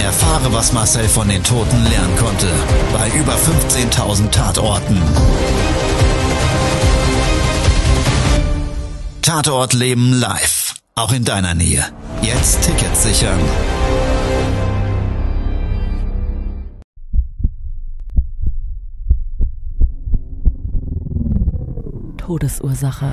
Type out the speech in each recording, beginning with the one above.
Erfahre, was Marcel von den Toten lernen konnte, bei über 15.000 Tatorten. Tatort Leben live, auch in deiner Nähe. Jetzt Tickets sichern. Todesursache.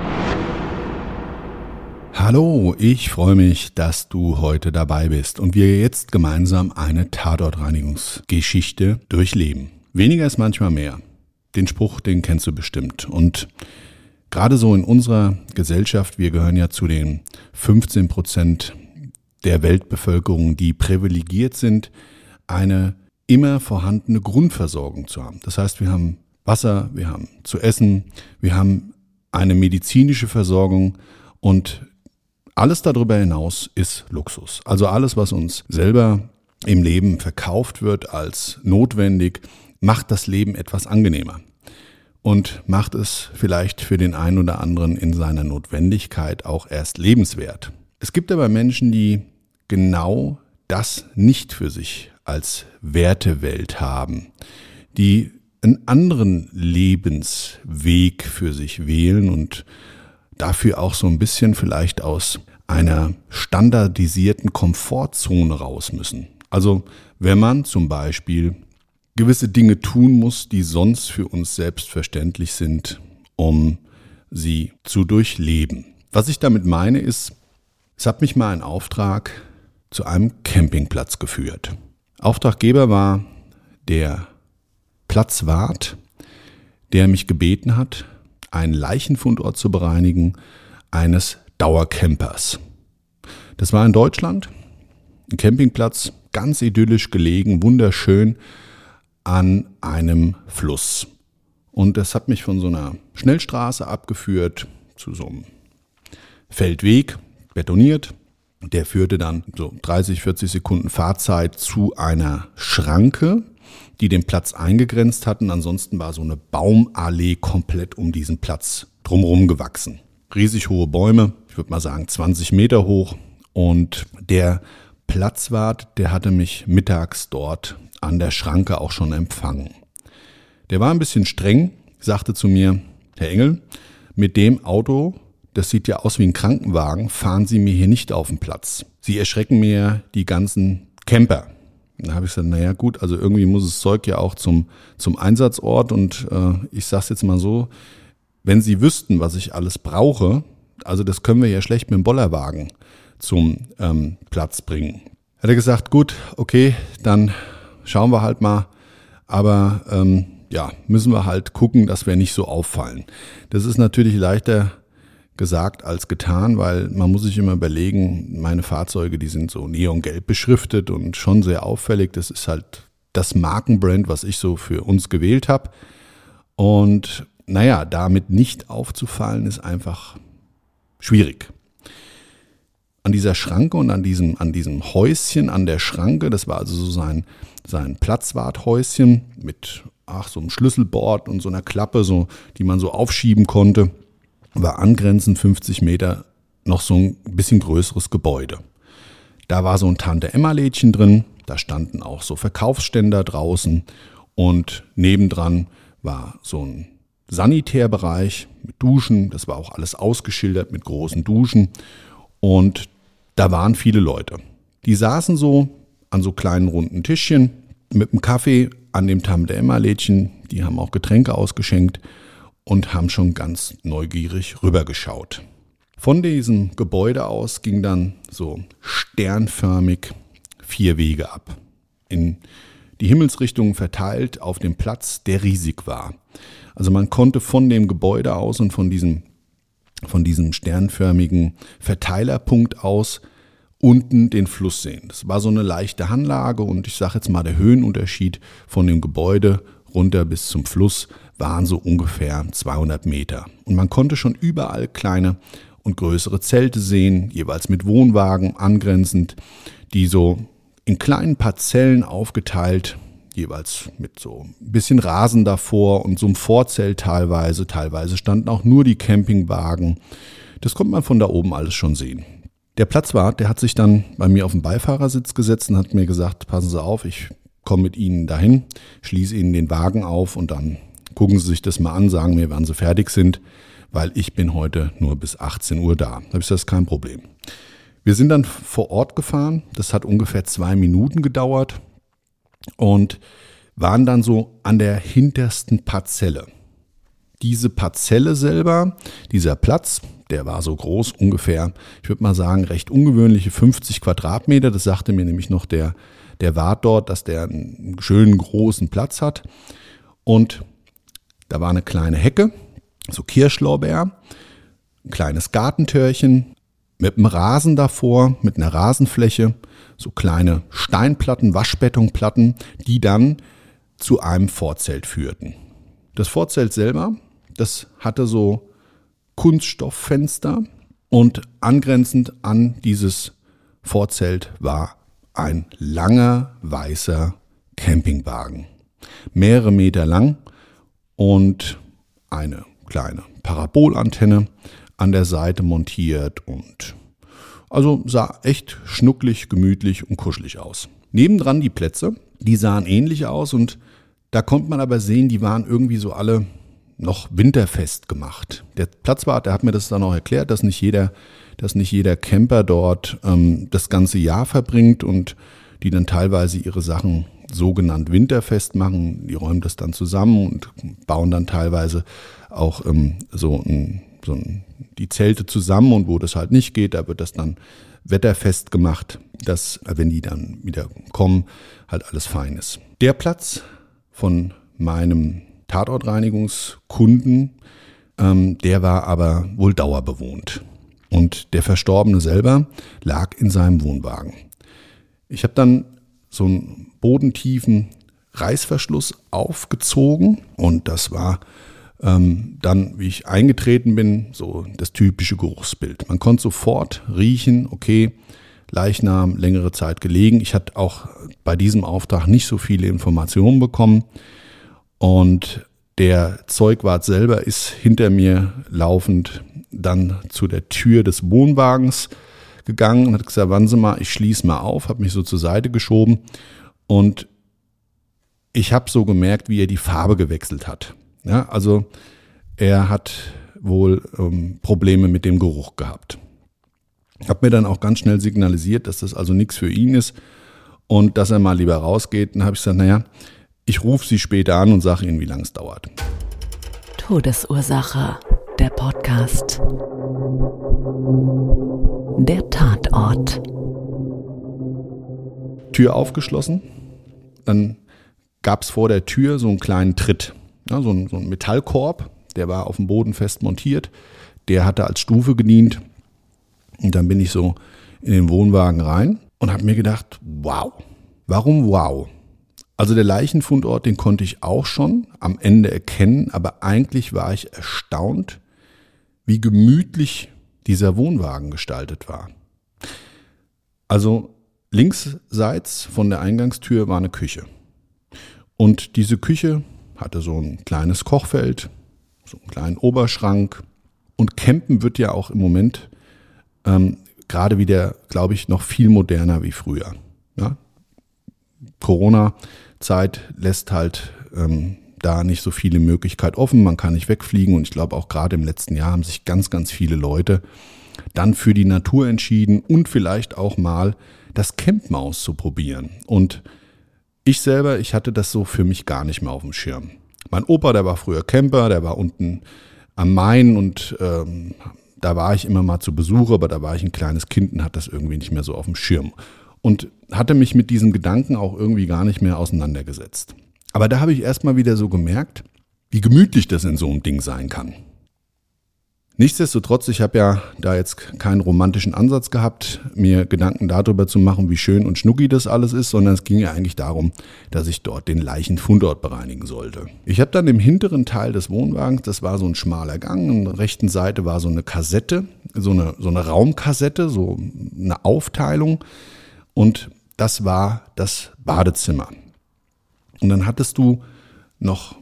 Hallo, ich freue mich, dass du heute dabei bist und wir jetzt gemeinsam eine Tatortreinigungsgeschichte durchleben. Weniger ist manchmal mehr. Den Spruch, den kennst du bestimmt. Und gerade so in unserer Gesellschaft, wir gehören ja zu den 15 Prozent der Weltbevölkerung, die privilegiert sind, eine immer vorhandene Grundversorgung zu haben. Das heißt, wir haben Wasser, wir haben zu essen, wir haben eine medizinische Versorgung und alles darüber hinaus ist Luxus. Also alles, was uns selber im Leben verkauft wird als notwendig, macht das Leben etwas angenehmer und macht es vielleicht für den einen oder anderen in seiner Notwendigkeit auch erst lebenswert. Es gibt aber Menschen, die genau das nicht für sich als Wertewelt haben, die einen anderen Lebensweg für sich wählen und dafür auch so ein bisschen vielleicht aus einer standardisierten Komfortzone raus müssen. Also wenn man zum Beispiel gewisse Dinge tun muss, die sonst für uns selbstverständlich sind, um sie zu durchleben. Was ich damit meine ist, es hat mich mal ein Auftrag zu einem Campingplatz geführt. Auftraggeber war der Platzwart, der mich gebeten hat, einen Leichenfundort zu bereinigen eines Dauercampers. Das war in Deutschland, ein Campingplatz, ganz idyllisch gelegen, wunderschön an einem Fluss. Und das hat mich von so einer Schnellstraße abgeführt zu so einem Feldweg, betoniert. Der führte dann so 30, 40 Sekunden Fahrzeit zu einer Schranke, die den Platz eingegrenzt hatten. Ansonsten war so eine Baumallee komplett um diesen Platz drumherum gewachsen. Riesig hohe Bäume, ich würde mal sagen 20 Meter hoch. Und der Platzwart, der hatte mich mittags dort an der Schranke auch schon empfangen. Der war ein bisschen streng, sagte zu mir, Herr Engel, mit dem Auto, das sieht ja aus wie ein Krankenwagen, fahren Sie mir hier nicht auf den Platz. Sie erschrecken mir die ganzen Camper. Da habe ich gesagt, naja gut, also irgendwie muss das Zeug ja auch zum, zum Einsatzort und äh, ich sage es jetzt mal so, wenn Sie wüssten, was ich alles brauche, also das können wir ja schlecht mit dem Bollerwagen zum ähm, Platz bringen. Hat er gesagt, gut, okay, dann schauen wir halt mal, aber ähm, ja, müssen wir halt gucken, dass wir nicht so auffallen. Das ist natürlich leichter gesagt als getan, weil man muss sich immer überlegen, meine Fahrzeuge, die sind so neongelb beschriftet und schon sehr auffällig. Das ist halt das Markenbrand, was ich so für uns gewählt habe. Und naja, damit nicht aufzufallen, ist einfach schwierig. An dieser Schranke und an diesem, an diesem Häuschen an der Schranke, das war also so sein, sein Platzwarthäuschen mit ach, so einem Schlüsselbord und so einer Klappe, so, die man so aufschieben konnte war angrenzend 50 Meter noch so ein bisschen größeres Gebäude. Da war so ein Tante-Emma-Lädchen drin, da standen auch so Verkaufsständer draußen und nebendran war so ein Sanitärbereich mit Duschen, das war auch alles ausgeschildert mit großen Duschen und da waren viele Leute. Die saßen so an so kleinen runden Tischchen mit einem Kaffee an dem Tante-Emma-Lädchen, die haben auch Getränke ausgeschenkt und haben schon ganz neugierig rübergeschaut. Von diesem Gebäude aus ging dann so sternförmig vier Wege ab. In die Himmelsrichtungen verteilt auf dem Platz, der riesig war. Also man konnte von dem Gebäude aus und von diesem, von diesem sternförmigen Verteilerpunkt aus unten den Fluss sehen. Das war so eine leichte Hanglage und ich sage jetzt mal, der Höhenunterschied von dem Gebäude runter bis zum Fluss waren so ungefähr 200 Meter. Und man konnte schon überall kleine und größere Zelte sehen, jeweils mit Wohnwagen angrenzend, die so in kleinen Parzellen aufgeteilt, jeweils mit so ein bisschen Rasen davor und so einem Vorzelt teilweise. Teilweise standen auch nur die Campingwagen. Das konnte man von da oben alles schon sehen. Der Platzwart, der hat sich dann bei mir auf den Beifahrersitz gesetzt und hat mir gesagt, passen Sie auf, ich komme mit Ihnen dahin, schließe Ihnen den Wagen auf und dann gucken Sie sich das mal an, sagen mir, wann Sie fertig sind, weil ich bin heute nur bis 18 Uhr da. Da ich das kein Problem. Wir sind dann vor Ort gefahren. Das hat ungefähr zwei Minuten gedauert und waren dann so an der hintersten Parzelle. Diese Parzelle selber, dieser Platz, der war so groß, ungefähr, ich würde mal sagen, recht ungewöhnliche 50 Quadratmeter. Das sagte mir nämlich noch der, der Wart dort, dass der einen schönen großen Platz hat. Und da war eine kleine Hecke, so Kirschlorbeer, ein kleines Gartentörchen, mit einem Rasen davor, mit einer Rasenfläche, so kleine Steinplatten, Waschbetonplatten, die dann zu einem Vorzelt führten. Das Vorzelt selber, das hatte so Kunststofffenster und angrenzend an dieses Vorzelt war ein langer weißer Campingwagen. Mehrere Meter lang und eine kleine Parabolantenne an der Seite montiert und also sah echt schnucklig, gemütlich und kuschelig aus. Nebendran die Plätze, die sahen ähnlich aus und da konnte man aber sehen, die waren irgendwie so alle noch winterfest gemacht. Der Platzwart, der hat mir das dann auch erklärt, dass nicht jeder, dass nicht jeder Camper dort ähm, das ganze Jahr verbringt und die dann teilweise ihre Sachen sogenannt winterfest machen. Die räumen das dann zusammen und bauen dann teilweise auch ähm, so ein so die Zelte zusammen und wo das halt nicht geht, da wird das dann wetterfest gemacht, dass, wenn die dann wieder kommen, halt alles fein ist. Der Platz von meinem Tatortreinigungskunden, ähm, der war aber wohl dauerbewohnt. Und der Verstorbene selber lag in seinem Wohnwagen. Ich habe dann so einen bodentiefen Reißverschluss aufgezogen und das war ähm, dann, wie ich eingetreten bin, so das typische Geruchsbild. Man konnte sofort riechen, okay, Leichnam längere Zeit gelegen. Ich hatte auch bei diesem Auftrag nicht so viele Informationen bekommen. Und der Zeugwart selber ist hinter mir laufend dann zu der Tür des Wohnwagens gegangen und hat gesagt, wann Sie mal, ich schließe mal auf, habe mich so zur Seite geschoben und ich habe so gemerkt, wie er die Farbe gewechselt hat. Ja, also er hat wohl ähm, Probleme mit dem Geruch gehabt. Hab mir dann auch ganz schnell signalisiert, dass das also nichts für ihn ist und dass er mal lieber rausgeht. Dann habe ich gesagt, naja, ich rufe Sie später an und sage Ihnen, wie lange es dauert. Todesursache, der Podcast. Der Tatort. Tür aufgeschlossen. Dann gab es vor der Tür so einen kleinen Tritt. Ja, so, ein, so ein Metallkorb, der war auf dem Boden fest montiert. Der hatte als Stufe gedient. Und dann bin ich so in den Wohnwagen rein und habe mir gedacht, wow. Warum wow? Also der Leichenfundort, den konnte ich auch schon am Ende erkennen, aber eigentlich war ich erstaunt, wie gemütlich dieser Wohnwagen gestaltet war. Also linksseits von der Eingangstür war eine Küche. Und diese Küche hatte so ein kleines Kochfeld, so einen kleinen Oberschrank. Und Campen wird ja auch im Moment ähm, gerade wieder, glaube ich, noch viel moderner wie früher. Ja? Corona-Zeit lässt halt ähm, da nicht so viele Möglichkeiten offen. Man kann nicht wegfliegen. Und ich glaube, auch gerade im letzten Jahr haben sich ganz, ganz viele Leute dann für die Natur entschieden und vielleicht auch mal das Campen auszuprobieren. Und ich selber, ich hatte das so für mich gar nicht mehr auf dem Schirm. Mein Opa, der war früher Camper, der war unten am Main und ähm, da war ich immer mal zu Besuch, aber da war ich ein kleines Kind und hatte das irgendwie nicht mehr so auf dem Schirm. Und hatte mich mit diesem Gedanken auch irgendwie gar nicht mehr auseinandergesetzt. Aber da habe ich erstmal wieder so gemerkt, wie gemütlich das in so einem Ding sein kann. Nichtsdestotrotz, ich habe ja da jetzt keinen romantischen Ansatz gehabt, mir Gedanken darüber zu machen, wie schön und schnucki das alles ist, sondern es ging ja eigentlich darum, dass ich dort den Leichenfundort bereinigen sollte. Ich habe dann im hinteren Teil des Wohnwagens, das war so ein schmaler Gang, an der rechten Seite war so eine Kassette, so eine, so eine Raumkassette, so eine Aufteilung und das war das Badezimmer. Und dann hattest du noch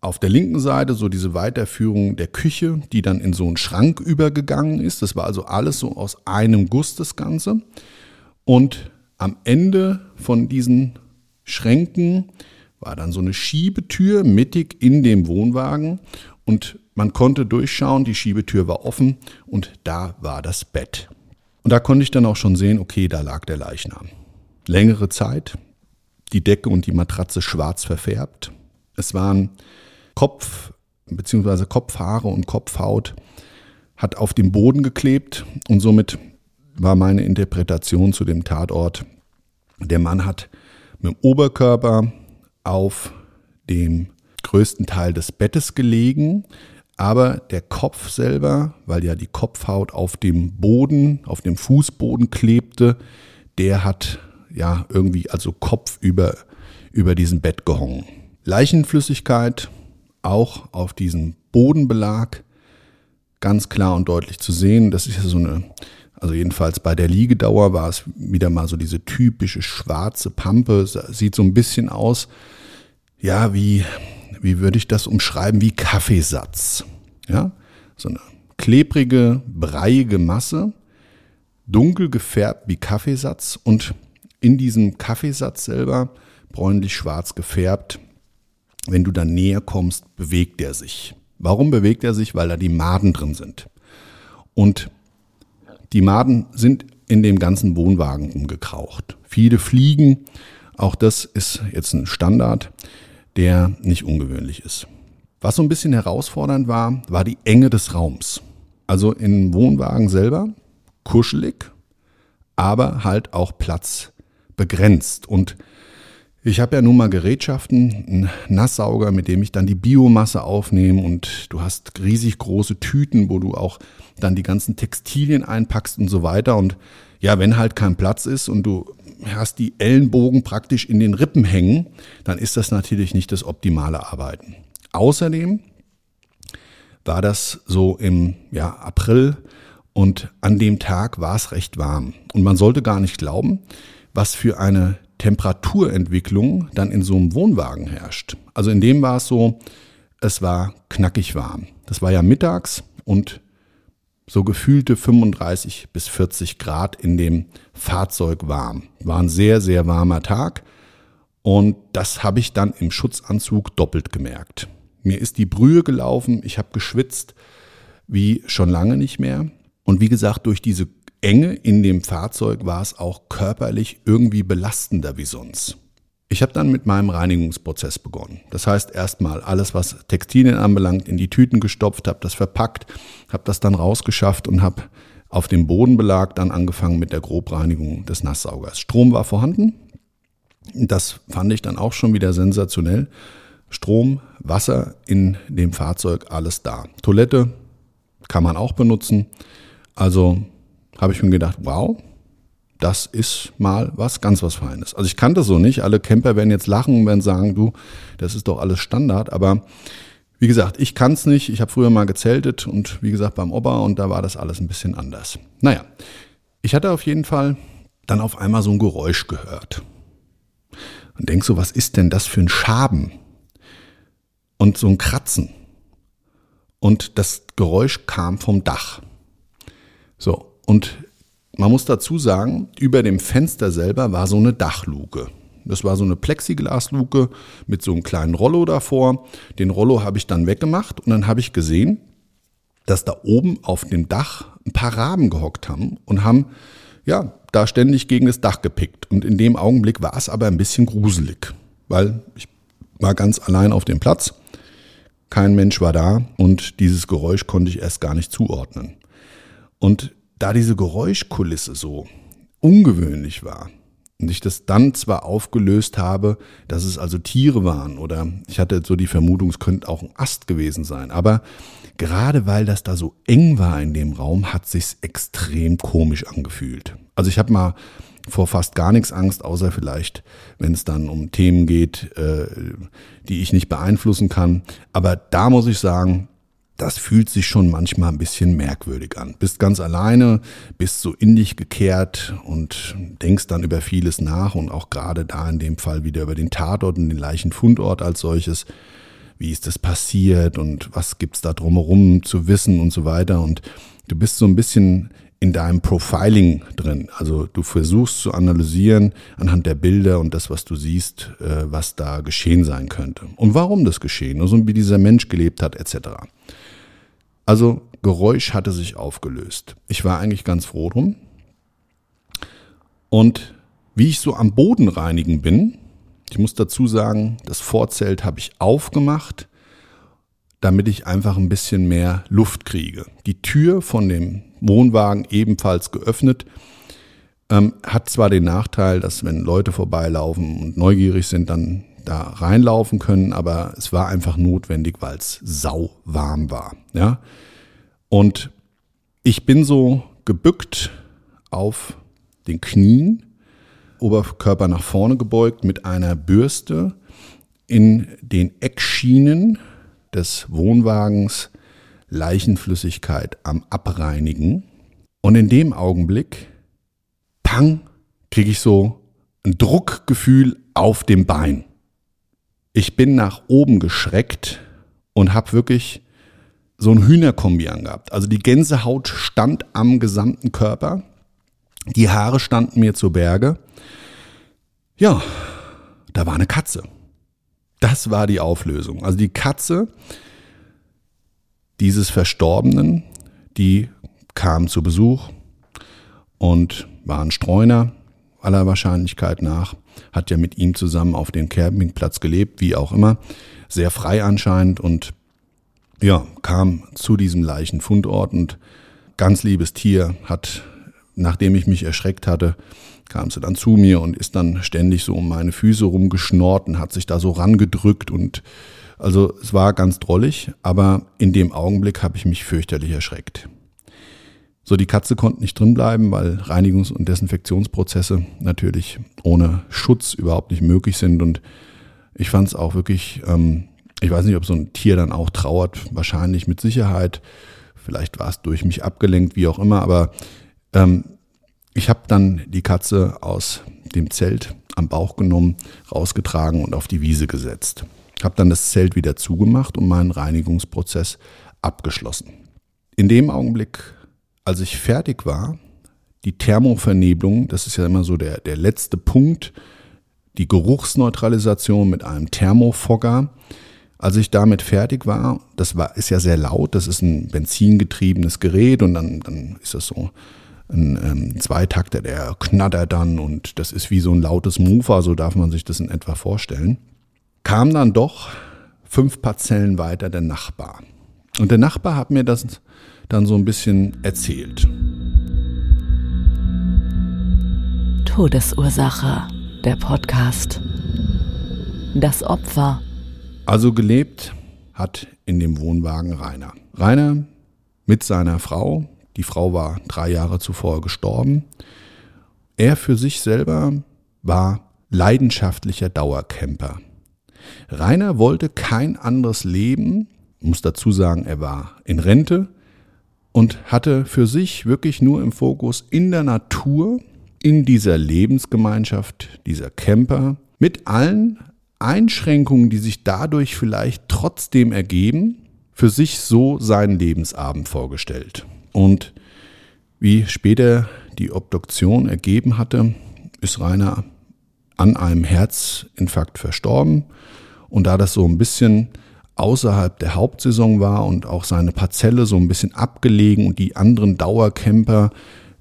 auf der linken Seite so diese Weiterführung der Küche, die dann in so einen Schrank übergegangen ist. Das war also alles so aus einem Guss das Ganze. Und am Ende von diesen Schränken war dann so eine Schiebetür mittig in dem Wohnwagen und man konnte durchschauen, die Schiebetür war offen und da war das Bett. Und da konnte ich dann auch schon sehen, okay, da lag der Leichnam. Längere Zeit, die Decke und die Matratze schwarz verfärbt. Es waren Kopf bzw. Kopfhaare und Kopfhaut hat auf dem Boden geklebt und somit war meine Interpretation zu dem Tatort, der Mann hat mit dem Oberkörper auf dem größten Teil des Bettes gelegen, aber der Kopf selber, weil ja die Kopfhaut auf dem Boden, auf dem Fußboden klebte, der hat ja irgendwie also Kopf über, über diesem Bett gehongen. Leichenflüssigkeit auch auf diesem Bodenbelag ganz klar und deutlich zu sehen. Das ist ja so eine, also jedenfalls bei der Liegedauer war es wieder mal so diese typische schwarze Pampe. Sieht so ein bisschen aus, ja, wie, wie würde ich das umschreiben, wie Kaffeesatz. Ja, so eine klebrige, breiige Masse, dunkel gefärbt wie Kaffeesatz und in diesem Kaffeesatz selber bräunlich-schwarz gefärbt wenn du dann näher kommst, bewegt er sich. Warum bewegt er sich? Weil da die Maden drin sind. Und die Maden sind in dem ganzen Wohnwagen umgekraucht. Viele fliegen. Auch das ist jetzt ein Standard, der nicht ungewöhnlich ist. Was so ein bisschen herausfordernd war, war die Enge des Raums. Also im Wohnwagen selber kuschelig, aber halt auch Platz begrenzt. Und ich habe ja nun mal Gerätschaften, einen Nasssauger, mit dem ich dann die Biomasse aufnehme und du hast riesig große Tüten, wo du auch dann die ganzen Textilien einpackst und so weiter. Und ja, wenn halt kein Platz ist und du hast die Ellenbogen praktisch in den Rippen hängen, dann ist das natürlich nicht das optimale Arbeiten. Außerdem war das so im ja, April und an dem Tag war es recht warm. Und man sollte gar nicht glauben, was für eine Temperaturentwicklung dann in so einem Wohnwagen herrscht. Also in dem war es so, es war knackig warm. Das war ja mittags und so gefühlte 35 bis 40 Grad in dem Fahrzeug warm. War ein sehr, sehr warmer Tag und das habe ich dann im Schutzanzug doppelt gemerkt. Mir ist die Brühe gelaufen, ich habe geschwitzt wie schon lange nicht mehr. Und wie gesagt, durch diese Enge in dem Fahrzeug war es auch körperlich irgendwie belastender wie sonst. Ich habe dann mit meinem Reinigungsprozess begonnen. Das heißt erstmal alles, was Textilien anbelangt, in die Tüten gestopft, habe das verpackt, habe das dann rausgeschafft und habe auf dem Bodenbelag dann angefangen mit der Grobreinigung des Nasssaugers. Strom war vorhanden. Das fand ich dann auch schon wieder sensationell. Strom, Wasser in dem Fahrzeug, alles da. Toilette kann man auch benutzen. Also habe ich mir gedacht, wow, das ist mal was ganz was Feines. Also ich kannte so nicht. Alle Camper werden jetzt lachen und werden sagen, du, das ist doch alles Standard. Aber wie gesagt, ich kann es nicht. Ich habe früher mal gezeltet und wie gesagt beim Opa und da war das alles ein bisschen anders. Naja, ich hatte auf jeden Fall dann auf einmal so ein Geräusch gehört. Und denk so, was ist denn das für ein Schaben? Und so ein Kratzen. Und das Geräusch kam vom Dach. So, und man muss dazu sagen, über dem Fenster selber war so eine Dachluke. Das war so eine Plexiglasluke mit so einem kleinen Rollo davor. Den Rollo habe ich dann weggemacht und dann habe ich gesehen, dass da oben auf dem Dach ein paar Raben gehockt haben und haben ja da ständig gegen das Dach gepickt. Und in dem Augenblick war es aber ein bisschen gruselig, weil ich war ganz allein auf dem Platz kein Mensch war da und dieses Geräusch konnte ich erst gar nicht zuordnen. Und da diese Geräuschkulisse so ungewöhnlich war und ich das dann zwar aufgelöst habe, dass es also Tiere waren oder ich hatte so die Vermutung, es könnte auch ein Ast gewesen sein, aber gerade weil das da so eng war in dem Raum, hat sich's extrem komisch angefühlt. Also ich habe mal vor fast gar nichts Angst, außer vielleicht, wenn es dann um Themen geht, äh, die ich nicht beeinflussen kann. Aber da muss ich sagen, das fühlt sich schon manchmal ein bisschen merkwürdig an. Bist ganz alleine, bist so in dich gekehrt und denkst dann über vieles nach und auch gerade da in dem Fall wieder über den Tatort und den Leichenfundort als solches. Wie ist das passiert und was gibt's da drumherum zu wissen und so weiter. Und du bist so ein bisschen in deinem Profiling drin. Also du versuchst zu analysieren anhand der Bilder und das, was du siehst, äh, was da geschehen sein könnte. Und warum das geschehen ist und wie dieser Mensch gelebt hat, etc. Also Geräusch hatte sich aufgelöst. Ich war eigentlich ganz froh drum. Und wie ich so am Boden reinigen bin, ich muss dazu sagen, das Vorzelt habe ich aufgemacht, damit ich einfach ein bisschen mehr Luft kriege. Die Tür von dem Wohnwagen ebenfalls geöffnet. Ähm, hat zwar den Nachteil, dass wenn Leute vorbeilaufen und neugierig sind, dann da reinlaufen können, aber es war einfach notwendig, weil es sau warm war. Ja? Und ich bin so gebückt auf den Knien, Oberkörper nach vorne gebeugt mit einer Bürste in den Eckschienen des Wohnwagens Leichenflüssigkeit am Abreinigen. Und in dem Augenblick, pang, kriege ich so ein Druckgefühl auf dem Bein. Ich bin nach oben geschreckt und habe wirklich so ein Hühnerkombi angehabt. Also die Gänsehaut stand am gesamten Körper. Die Haare standen mir zu Berge. Ja, da war eine Katze. Das war die Auflösung. Also die Katze dieses Verstorbenen, die kam zu Besuch und war ein Streuner aller Wahrscheinlichkeit nach, hat ja mit ihm zusammen auf dem Campingplatz gelebt, wie auch immer, sehr frei anscheinend und ja, kam zu diesem Leichenfundort und ganz liebes Tier hat, nachdem ich mich erschreckt hatte, kam sie dann zu mir und ist dann ständig so um meine Füße rumgeschnort und hat sich da so rangedrückt und also es war ganz drollig, aber in dem Augenblick habe ich mich fürchterlich erschreckt. So, die Katze konnte nicht drin bleiben, weil Reinigungs- und Desinfektionsprozesse natürlich ohne Schutz überhaupt nicht möglich sind. Und ich fand es auch wirklich, ähm, ich weiß nicht, ob so ein Tier dann auch trauert, wahrscheinlich mit Sicherheit. Vielleicht war es durch mich abgelenkt, wie auch immer, aber ähm, ich habe dann die Katze aus dem Zelt am Bauch genommen, rausgetragen und auf die Wiese gesetzt. Habe dann das Zelt wieder zugemacht und meinen Reinigungsprozess abgeschlossen. In dem Augenblick, als ich fertig war, die Thermovernebelung, das ist ja immer so der, der letzte Punkt, die Geruchsneutralisation mit einem Thermofogger. Als ich damit fertig war, das war, ist ja sehr laut, das ist ein benzingetriebenes Gerät und dann, dann ist das so ein ähm, Zweitakter, der knattert dann und das ist wie so ein lautes Mofa, so darf man sich das in etwa vorstellen kam dann doch fünf Parzellen weiter der Nachbar. Und der Nachbar hat mir das dann so ein bisschen erzählt. Todesursache, der Podcast. Das Opfer. Also gelebt hat in dem Wohnwagen Rainer. Rainer mit seiner Frau. Die Frau war drei Jahre zuvor gestorben. Er für sich selber war leidenschaftlicher Dauercamper. Rainer wollte kein anderes Leben, muss dazu sagen, er war in Rente und hatte für sich wirklich nur im Fokus in der Natur, in dieser Lebensgemeinschaft, dieser Camper, mit allen Einschränkungen, die sich dadurch vielleicht trotzdem ergeben, für sich so seinen Lebensabend vorgestellt. Und wie später die Obduktion ergeben hatte, ist Rainer an einem Herzinfarkt verstorben und da das so ein bisschen außerhalb der Hauptsaison war und auch seine Parzelle so ein bisschen abgelegen und die anderen Dauercamper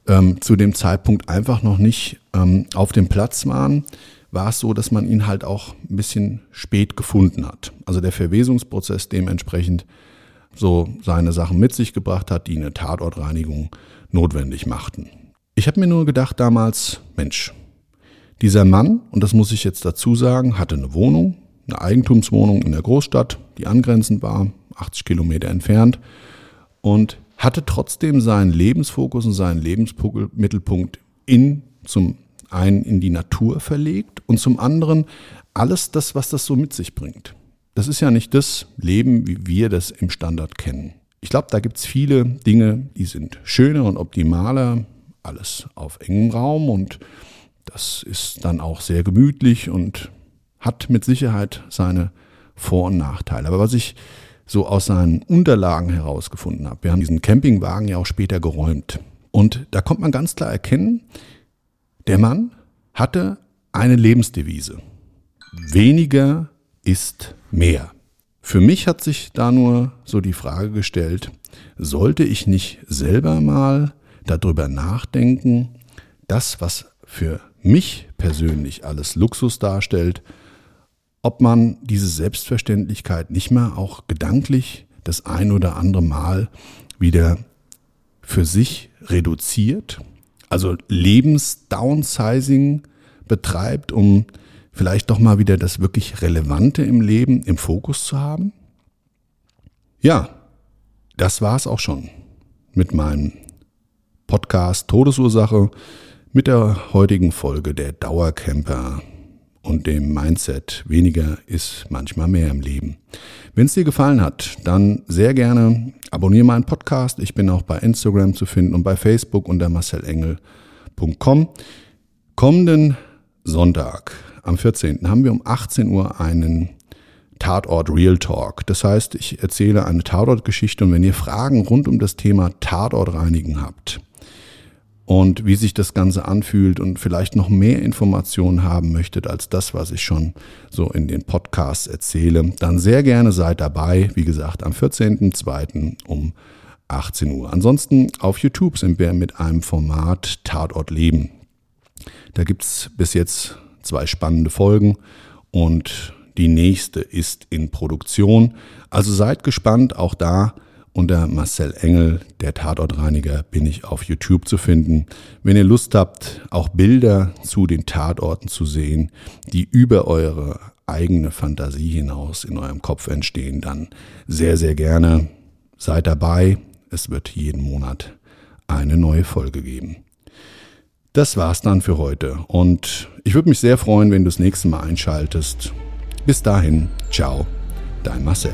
ähm, zu dem Zeitpunkt einfach noch nicht ähm, auf dem Platz waren, war es so, dass man ihn halt auch ein bisschen spät gefunden hat. Also der Verwesungsprozess dementsprechend so seine Sachen mit sich gebracht hat, die eine Tatortreinigung notwendig machten. Ich habe mir nur gedacht damals, Mensch, dieser Mann, und das muss ich jetzt dazu sagen, hatte eine Wohnung, eine Eigentumswohnung in der Großstadt, die angrenzend war, 80 Kilometer entfernt, und hatte trotzdem seinen Lebensfokus und seinen Lebensmittelpunkt in zum einen in die Natur verlegt und zum anderen alles das, was das so mit sich bringt. Das ist ja nicht das Leben, wie wir das im Standard kennen. Ich glaube, da gibt es viele Dinge, die sind schöner und optimaler, alles auf engem Raum und das ist dann auch sehr gemütlich und hat mit Sicherheit seine Vor- und Nachteile. Aber was ich so aus seinen Unterlagen herausgefunden habe, wir haben diesen Campingwagen ja auch später geräumt. Und da kommt man ganz klar erkennen, der Mann hatte eine Lebensdevise. Weniger ist mehr. Für mich hat sich da nur so die Frage gestellt, sollte ich nicht selber mal darüber nachdenken, das, was für mich persönlich alles Luxus darstellt, ob man diese Selbstverständlichkeit nicht mehr auch gedanklich das ein oder andere Mal wieder für sich reduziert, also Lebensdownsizing betreibt, um vielleicht doch mal wieder das wirklich Relevante im Leben im Fokus zu haben? Ja, das war es auch schon mit meinem Podcast Todesursache mit der heutigen Folge der Dauercamper und dem Mindset weniger ist manchmal mehr im Leben. Wenn es dir gefallen hat, dann sehr gerne abonniere meinen Podcast. Ich bin auch bei Instagram zu finden und bei Facebook unter marcelengel.com. Kommenden Sonntag am 14. haben wir um 18 Uhr einen Tatort Real Talk. Das heißt, ich erzähle eine Tatortgeschichte und wenn ihr Fragen rund um das Thema Tatort reinigen habt, und wie sich das Ganze anfühlt und vielleicht noch mehr Informationen haben möchtet als das, was ich schon so in den Podcasts erzähle, dann sehr gerne seid dabei. Wie gesagt, am 14.02. um 18 Uhr. Ansonsten auf YouTube sind wir mit einem Format Tatort Leben. Da gibt's bis jetzt zwei spannende Folgen und die nächste ist in Produktion. Also seid gespannt, auch da unter Marcel Engel, der Tatortreiniger, bin ich auf YouTube zu finden. Wenn ihr Lust habt, auch Bilder zu den Tatorten zu sehen, die über eure eigene Fantasie hinaus in eurem Kopf entstehen, dann sehr, sehr gerne seid dabei. Es wird jeden Monat eine neue Folge geben. Das war's dann für heute und ich würde mich sehr freuen, wenn du das nächste Mal einschaltest. Bis dahin, ciao, dein Marcel.